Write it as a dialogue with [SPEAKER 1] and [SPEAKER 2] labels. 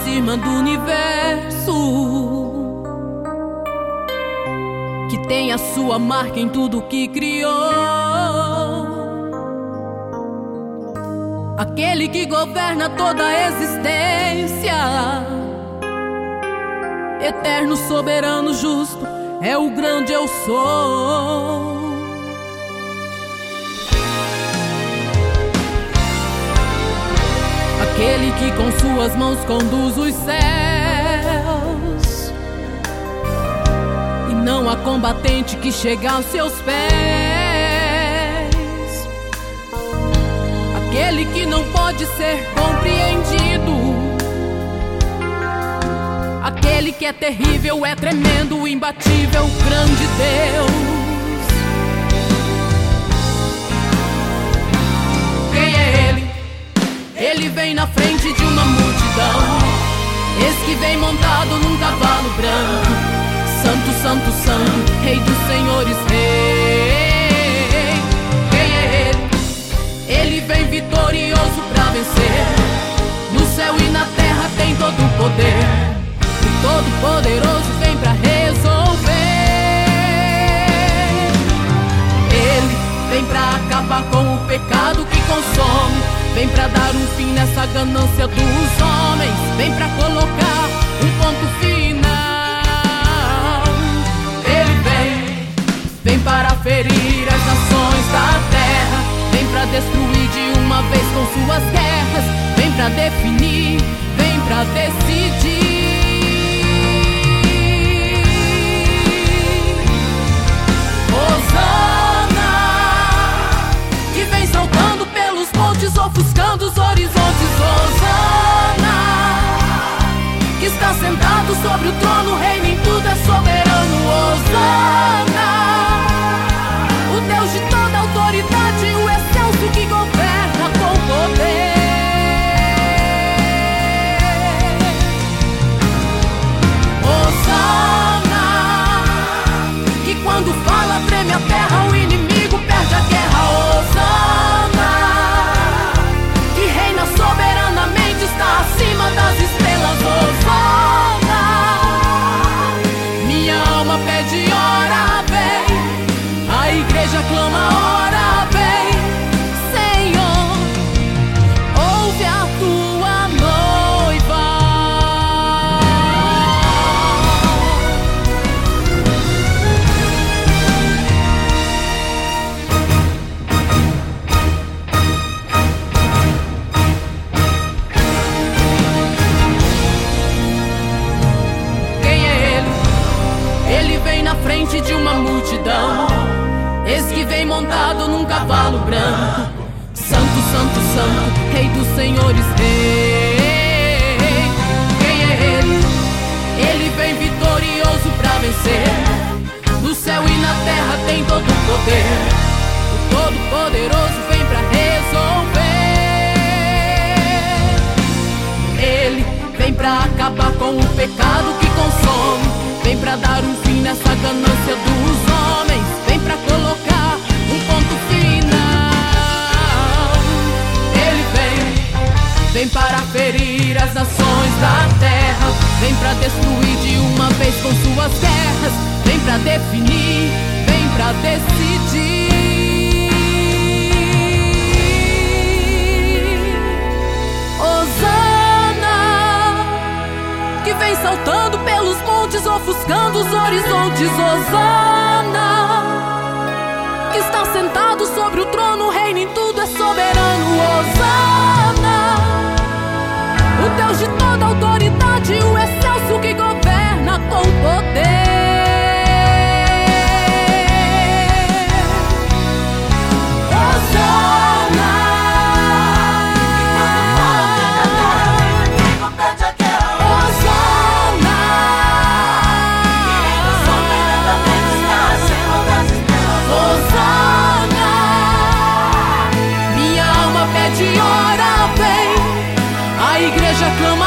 [SPEAKER 1] acima do universo. Que tem a sua marca em tudo que criou. Aquele que governa toda a existência. Eterno, soberano, justo, é o grande eu sou. Com suas mãos conduz os céus. E não há combatente que chegue aos seus pés. Aquele que não pode ser compreendido. Aquele que é terrível, é tremendo, imbatível, grande Deus. Vem na frente de uma multidão. Eis que vem montado num cavalo branco. Santo, santo, santo, Rei dos Senhores, Rei. Nessa ganância dos homens. Vem pra colocar um ponto final. Ele vem, vem para ferir as nações da terra. Vem pra destruir de uma vez com suas guerras. Vem pra definir, vem pra decidir. Sobre o trono, veja clama. Oh. Cavalo branco. Santo, santo, santo, Rei dos Senhores, Rei. Quem é Ele? Ele vem vitorioso pra vencer. No céu e na terra tem todo o poder. O Todo-Poderoso vem pra resolver. Ele vem pra acabar com o pecado que consome da terra. Vem pra destruir de uma vez com suas guerras. Vem pra definir, vem pra decidir. que vem saltando pelos montes, ofuscando os horizontes. Osana, Jacques